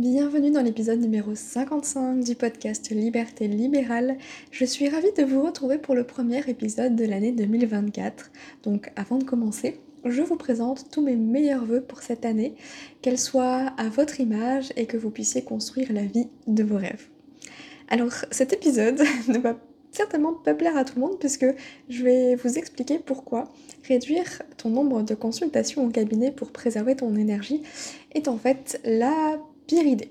Bienvenue dans l'épisode numéro 55 du podcast Liberté libérale. Je suis ravie de vous retrouver pour le premier épisode de l'année 2024. Donc avant de commencer, je vous présente tous mes meilleurs voeux pour cette année, qu'elle soit à votre image et que vous puissiez construire la vie de vos rêves. Alors cet épisode ne va certainement pas plaire à tout le monde puisque je vais vous expliquer pourquoi réduire ton nombre de consultations au cabinet pour préserver ton énergie est en fait la pire idée.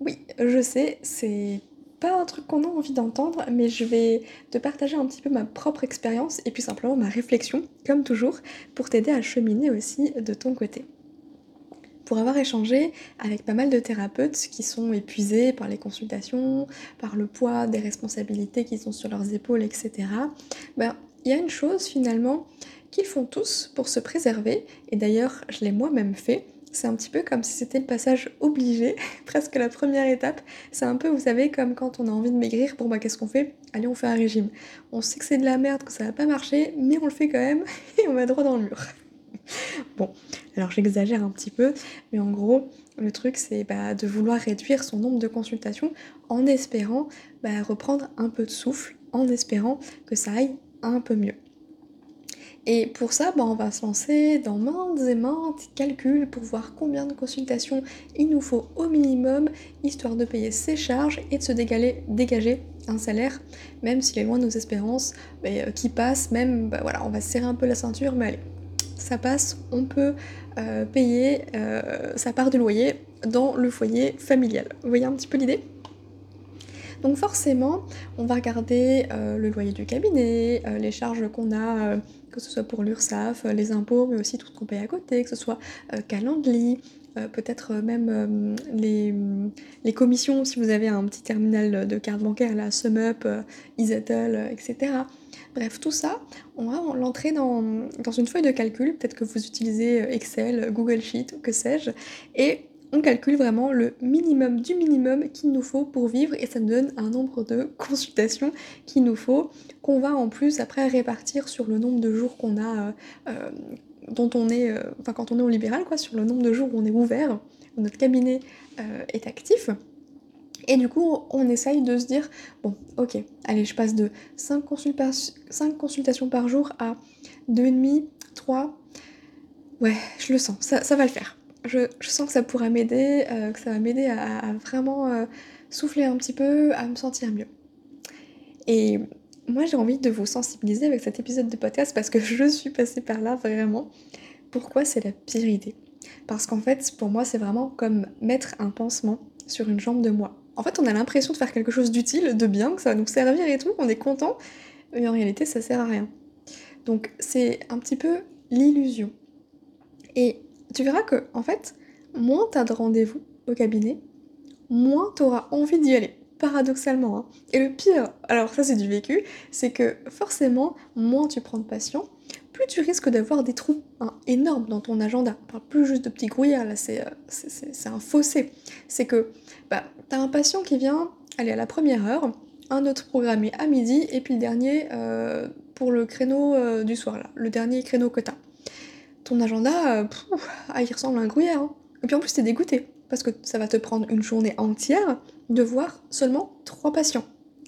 Oui, je sais, c'est pas un truc qu'on a envie d'entendre, mais je vais te partager un petit peu ma propre expérience et puis simplement ma réflexion, comme toujours, pour t'aider à cheminer aussi de ton côté. Pour avoir échangé avec pas mal de thérapeutes qui sont épuisés par les consultations, par le poids des responsabilités qui sont sur leurs épaules, etc., ben, il y a une chose finalement qu'ils font tous pour se préserver, et d'ailleurs je l'ai moi-même fait, c'est un petit peu comme si c'était le passage obligé, presque la première étape. C'est un peu, vous savez, comme quand on a envie de maigrir, bon bah qu'est-ce qu'on fait? Allez, on fait un régime. On sait que c'est de la merde, que ça va pas marcher, mais on le fait quand même et on va droit dans le mur. bon, alors j'exagère un petit peu, mais en gros, le truc c'est bah, de vouloir réduire son nombre de consultations en espérant bah, reprendre un peu de souffle, en espérant que ça aille un peu mieux. Et pour ça, bah, on va se lancer dans maintes et maintes calculs pour voir combien de consultations il nous faut au minimum, histoire de payer ses charges et de se dégager, un salaire, même s'il est loin de nos espérances, euh, qui passe, même, bah, voilà, on va serrer un peu la ceinture, mais allez, ça passe, on peut euh, payer euh, sa part du loyer dans le foyer familial. Vous voyez un petit peu l'idée? Donc forcément, on va regarder le loyer du cabinet, les charges qu'on a que ce soit pour l'URSSAF, euh, les impôts, mais aussi tout ce qu'on paye à côté, que ce soit euh, Calendly, euh, peut-être même les, commissions si vous avez un petit terminal de carte bancaire, la SumUp, Izettle, etc. Bref, tout ça, on va l'entrer dans, une feuille de calcul, peut-être que vous utilisez Excel, Google Sheet, que sais-je, et on calcule vraiment le minimum du minimum qu'il nous faut pour vivre et ça nous donne un nombre de consultations qu'il nous faut, qu'on va en plus après répartir sur le nombre de jours qu'on a, euh, euh, dont on est, euh, enfin quand on est au libéral, quoi, sur le nombre de jours où on est ouvert, où notre cabinet est actif. Et du coup, on essaye de se dire, bon, ok, allez, je passe de 5, 5 consultations par jour à 2,5, 3. Ouais, je le sens, ça va le faire je, sens que ça pourra m'aider, euh, que ça va m'aider à, vraiment euh, souffler un petit peu, à me sentir mieux. Et moi j'ai envie de vous sensibiliser avec cet épisode de podcast parce que je suis passée par là vraiment. Pourquoi c'est la pire idée? Parce qu'en fait pour moi c'est vraiment comme mettre un pansement sur une jambe de moi. En fait on a l'impression de faire quelque chose d'utile, de bien, que ça va nous servir et tout, on est content, mais en réalité ça sert à rien. Donc c'est un petit peu l'illusion. Et tu verras que, en fait, moins t'as de rendez-vous au cabinet, moins t'auras envie d'y aller. Paradoxalement. Hein. Et le pire, alors ça c'est du vécu, c'est que forcément, moins tu prends de patients, plus tu risques d'avoir des trous hein, énormes dans ton agenda. Pas plus juste de petits grouillards, là euh, c'est un fossé. C'est que bah, t'as un patient qui vient aller à la première heure, un autre programmé à midi, et puis le dernier euh, pour le créneau euh, du soir, là, le dernier créneau que t'as ton agenda, euh, ah, il ressemble à un gruyère. Hein. Et puis en plus, t'es dégoûté, parce que ça va te prendre une journée entière de voir seulement trois patients.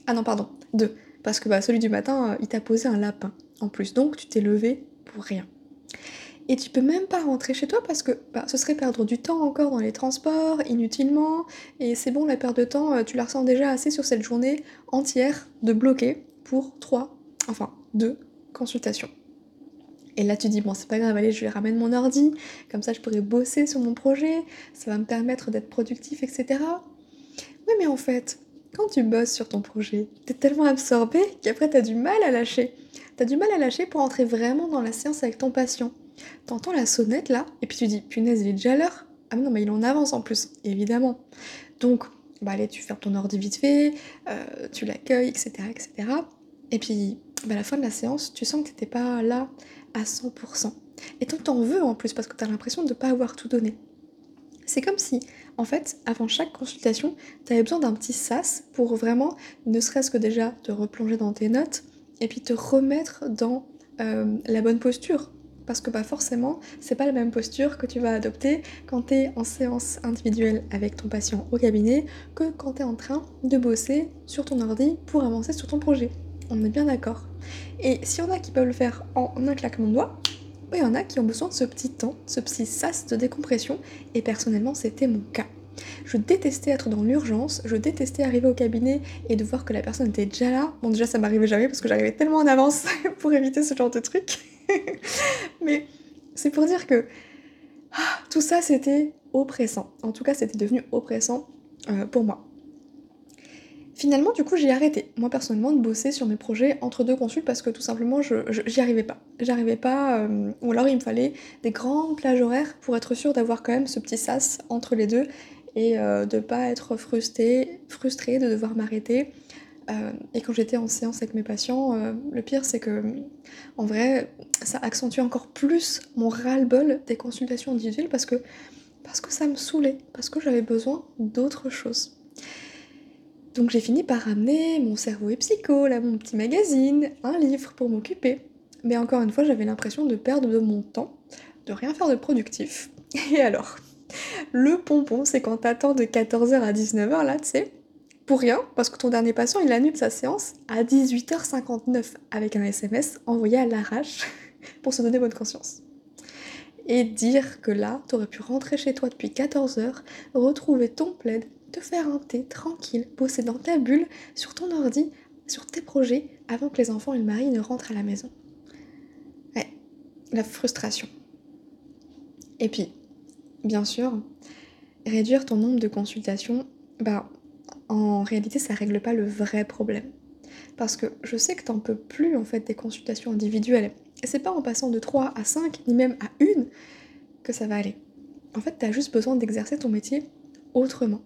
Ah non, pardon, deux. Parce que bah, celui du matin, euh, il t'a posé un lapin en plus, donc tu t'es levé pour rien. Et tu peux même pas rentrer chez toi parce que bah, ce serait perdre du temps encore dans les transports, inutilement, et c'est bon, la perte de temps, euh, tu la ressens déjà assez sur cette journée entière de bloquer pour trois, enfin deux consultations. Et là, tu dis, bon, c'est pas grave, allez, je vais ramener mon ordi, comme ça je pourrais bosser sur mon projet, ça va me permettre d'être productif, etc. Oui, mais en fait, quand tu bosses sur ton projet, t'es tellement absorbé qu'après t'as du mal à lâcher. T'as du mal à lâcher pour entrer vraiment dans la séance avec ton patient. T'entends la sonnette là, et puis tu dis, punaise, il est déjà l'heure. Ah non, mais il en avance en plus, évidemment. Donc, bah allez, tu fermes ton ordi vite fait, euh, tu l'accueilles, etc., etc. Et puis, bah, à la fin de la séance, tu sens que tu n'étais pas là à 100%. Et toi, t'en veux en plus parce que tu as l'impression de pas avoir tout donné. C'est comme si, en fait, avant chaque consultation, tu avais besoin d'un petit sas pour vraiment, ne serait-ce que déjà, te replonger dans tes notes et puis te remettre dans euh, la bonne posture. Parce que bah forcément, c'est pas la même posture que tu vas adopter quand tu es en séance individuelle avec ton patient au cabinet que quand tu es en train de bosser sur ton ordi pour avancer sur ton projet. On est bien d'accord. Et s'il y en a qui peuvent le faire en un claquement de doigts, il y en a qui ont besoin de ce petit temps, ce petit sas de décompression, et personnellement c'était mon cas. Je détestais être dans l'urgence, je détestais arriver au cabinet et de voir que la personne était déjà là. Bon déjà ça m'arrivait jamais parce que j'arrivais tellement en avance pour éviter ce genre de truc. Mais c'est pour dire que ah, tout ça c'était oppressant. En tout cas c'était devenu oppressant euh, pour moi. Finalement, du coup, j'ai arrêté, moi personnellement, de bosser sur mes projets entre deux consultes parce que tout simplement, je, j'y arrivais pas. J'arrivais pas, euh, ou alors il me fallait des grandes plages horaires pour être sûr d'avoir quand même ce petit sas entre les deux et euh, de pas être frustrée, frustrée de devoir m'arrêter. Euh, et quand j'étais en séance avec mes patients, le pire c'est que, en vrai, ça accentue encore plus mon ras-le-bol des consultations individuelles parce que, parce que ça me saoulait, parce que j'avais besoin d'autre chose. Donc j'ai fini par ramener mon cerveau et psycho, là mon petit magazine, un livre pour m'occuper. Mais encore une fois, j'avais l'impression de perdre de mon temps, de rien faire de productif. Et alors, le pompon, c'est quand t'attends de 14h à 19h là, tu sais, pour rien, parce que ton dernier patient, il annule sa séance à 18h59 avec un SMS envoyé à l'arrache pour se donner bonne conscience. Et dire que là, t'aurais pu rentrer chez toi depuis 14h, retrouver ton plaid, te faire un thé tranquille, bosser dans ta bulle, sur ton ordi, sur tes projets, avant que les enfants et le mari ne rentrent à la maison. Ouais, la frustration. Et puis, bien sûr, réduire ton nombre de consultations, bah, en réalité, ça règle pas le vrai problème. Parce que je sais que t'en peux plus, en fait, des consultations individuelles. Et c'est pas en passant de 3 à 5, ni même à 1, que ça va aller. En fait, t'as juste besoin d'exercer ton métier autrement.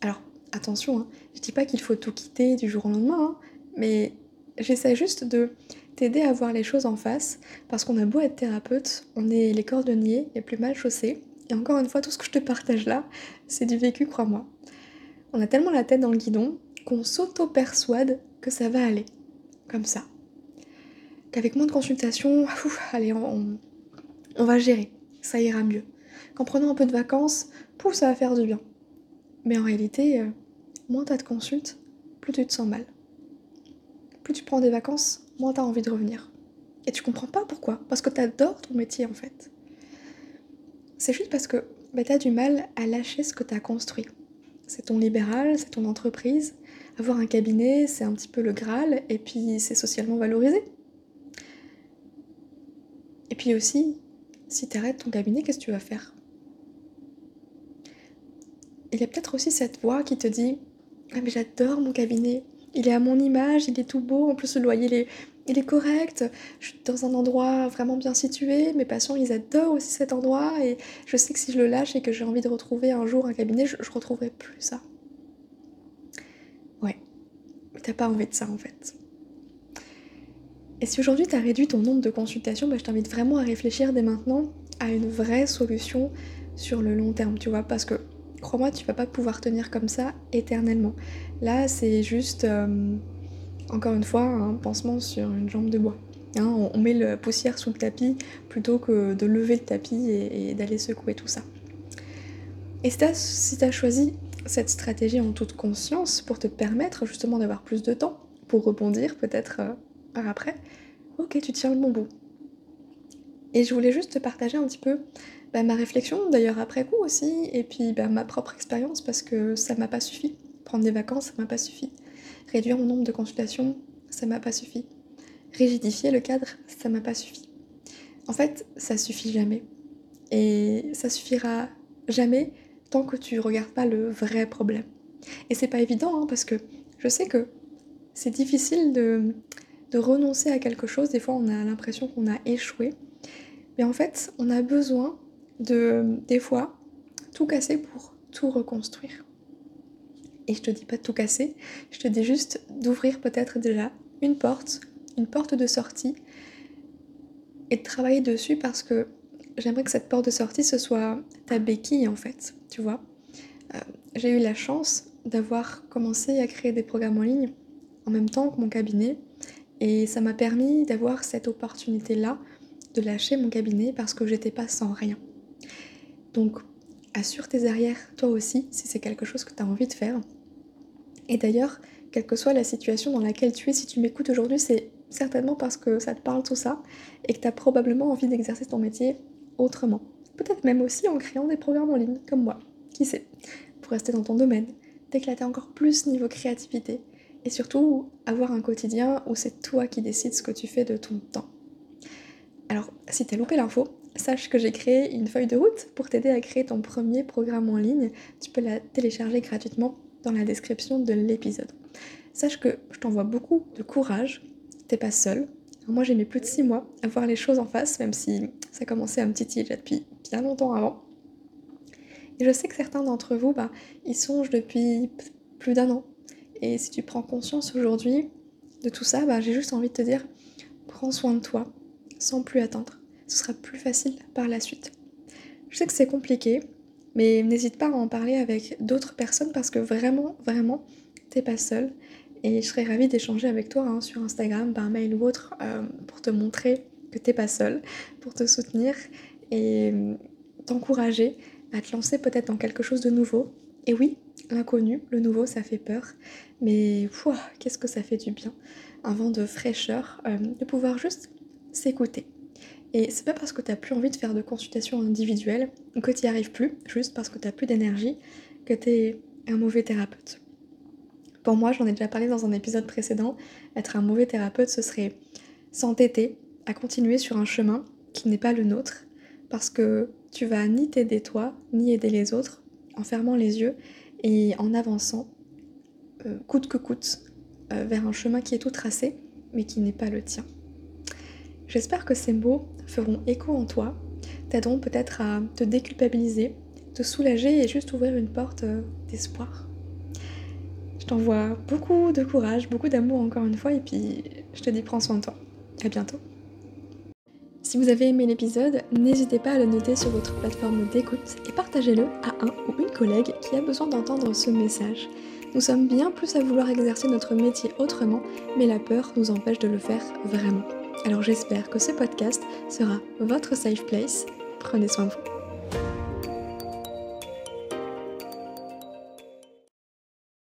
Alors, attention, hein, je dis pas qu'il faut tout quitter du jour au lendemain, hein, mais j'essaie juste de t'aider à voir les choses en face, parce qu'on a beau être thérapeute, on est les cordonniers les plus mal chaussés, et encore une fois, tout ce que je te partage là, c'est du vécu, crois-moi. On a tellement la tête dans le guidon qu'on s'auto-persuade que ça va aller, comme ça. Qu'avec moins de consultations, allez, on, on, va gérer, ça ira mieux. Qu'en prenant un peu de vacances, pouf, ça va faire du bien. Mais en réalité, euh, moins t'as de consultes, plus tu te sens mal. Plus tu prends des vacances, moins t'as envie de revenir. Et tu comprends pas pourquoi. Parce que t'adores ton métier en fait. C'est juste parce que bah, t'as du mal à lâcher ce que t'as construit. C'est ton libéral, c'est ton entreprise. Avoir un cabinet, c'est un petit peu le Graal, et puis c'est socialement valorisé. Et puis aussi, si t'arrêtes ton cabinet, qu'est-ce que tu vas faire? Il y a peut-être aussi cette voix qui te dit Ah, mais j'adore mon cabinet, il est à mon image, il est tout beau, en plus le loyer il est, correct, je suis dans un endroit vraiment bien situé, mes patients ils adorent aussi cet endroit. Et je sais que si je le lâche et que j'ai envie de retrouver un jour un cabinet, je, je retrouverai plus ça. Ouais, mais t'as pas envie de ça en fait. Et si aujourd'hui tu as réduit ton nombre de consultations, bah, je t'invite vraiment à réfléchir dès maintenant à une vraie solution sur le long terme, tu vois, parce que crois-moi, tu vas pas pouvoir tenir comme ça éternellement. Là, c'est juste, euh, encore une fois, un pansement sur une jambe de bois. Hein, on, met la poussière sous le tapis plutôt que de lever le tapis et, d'aller secouer tout ça. Et si tu as choisi cette stratégie en toute conscience pour te permettre justement d'avoir plus de temps pour rebondir peut-être euh, par après, ok, tu tiens le bon bout. Et je voulais juste te partager un petit peu bah, ma réflexion, d'ailleurs après coup aussi, et puis bah, ma propre expérience, parce que ça m'a pas suffi. Prendre des vacances, ça m'a pas suffi. Réduire mon nombre de consultations, ça m'a pas suffi. Rigidifier le cadre, ça m'a pas suffi. En fait, ça suffit jamais. Et ça suffira jamais tant que tu regardes pas le vrai problème. Et c'est pas évident, hein, parce que je sais que c'est difficile de, de renoncer à quelque chose. Des fois, on a l'impression qu'on a échoué. Mais en fait, on a besoin de, des fois, tout casser pour tout reconstruire. Et je te dis pas de tout casser, je te dis juste d'ouvrir peut-être déjà une porte une porte de sortie et de travailler dessus parce que j'aimerais que cette porte de sortie ce soit ta béquille en fait, tu vois. Euh, j'ai eu la chance d'avoir commencé à créer des programmes en ligne en même temps que mon cabinet et ça m'a permis d'avoir cette opportunité là de lâcher mon cabinet parce que j'étais pas sans rien. Donc assure tes arrières toi aussi si c'est quelque chose que tu as envie de faire. Et d'ailleurs, quelle que soit la situation dans laquelle tu es, si tu m'écoutes aujourd'hui, c'est certainement parce que ça te parle tout ça et que tu as probablement envie d'exercer ton métier autrement. Peut-être même aussi en créant des programmes en ligne, comme moi, qui sait, pour rester dans ton domaine, t'éclater encore plus niveau créativité et surtout avoir un quotidien où c'est toi qui décides ce que tu fais de ton temps. Alors, si t'as loupé l'info, sache que j'ai créé une feuille de route pour t'aider à créer ton premier programme en ligne. Tu peux la télécharger gratuitement dans la description de l'épisode. Sache que je t'envoie beaucoup de courage, t'es pas seul. Moi j'ai mis plus de 6 mois à voir les choses en face, même si ça commençait un petit déjà depuis bien longtemps avant. Et je sais que certains d'entre vous, bah, ils songent depuis plus d'un an. Et si tu prends conscience aujourd'hui de tout ça, bah, j'ai juste envie de te dire, prends soin de toi, sans plus attendre. Ce sera plus facile par la suite. Je sais que c'est compliqué, mais n'hésite pas à en parler avec d'autres personnes parce que vraiment, vraiment, t'es pas seul. Et je serais ravie d'échanger avec toi hein, sur Instagram, par mail ou autre, euh, pour te montrer que t'es pas seul, pour te soutenir et euh, t'encourager à te lancer peut-être dans quelque chose de nouveau. Et oui, l'inconnu, le nouveau, ça fait peur, mais qu'est-ce que ça fait du bien. Un vent de fraîcheur, euh, de pouvoir juste s'écouter. Et c'est pas parce que t'as plus envie de faire de consultations individuelles ou que t'y arrives plus, juste parce que t'as plus d'énergie, que t'es un mauvais thérapeute. Pour moi, j'en ai déjà parlé dans un épisode précédent, être un mauvais thérapeute, ce serait s'entêter à continuer sur un chemin qui n'est pas le nôtre, parce que tu vas ni t'aider toi, ni aider les autres, en fermant les yeux et en avançant, euh, coûte que coûte, euh, vers un chemin qui est tout tracé, mais qui n'est pas le tien. J'espère que ces mots feront écho en toi, t'aideront peut-être à te déculpabiliser, te soulager et juste ouvrir une porte euh, d'espoir. Je t'envoie beaucoup de courage, beaucoup d'amour encore une fois et puis je te dis prends soin de toi. À bientôt. Si vous avez aimé l'épisode, n'hésitez pas à le noter sur votre plateforme d'écoute et partagez-le à un ou une collègue qui a besoin d'entendre ce message. Nous sommes bien plus à vouloir exercer notre métier autrement, mais la peur nous empêche de le faire vraiment. Alors j'espère que ce podcast sera votre safe place. Prenez soin de vous.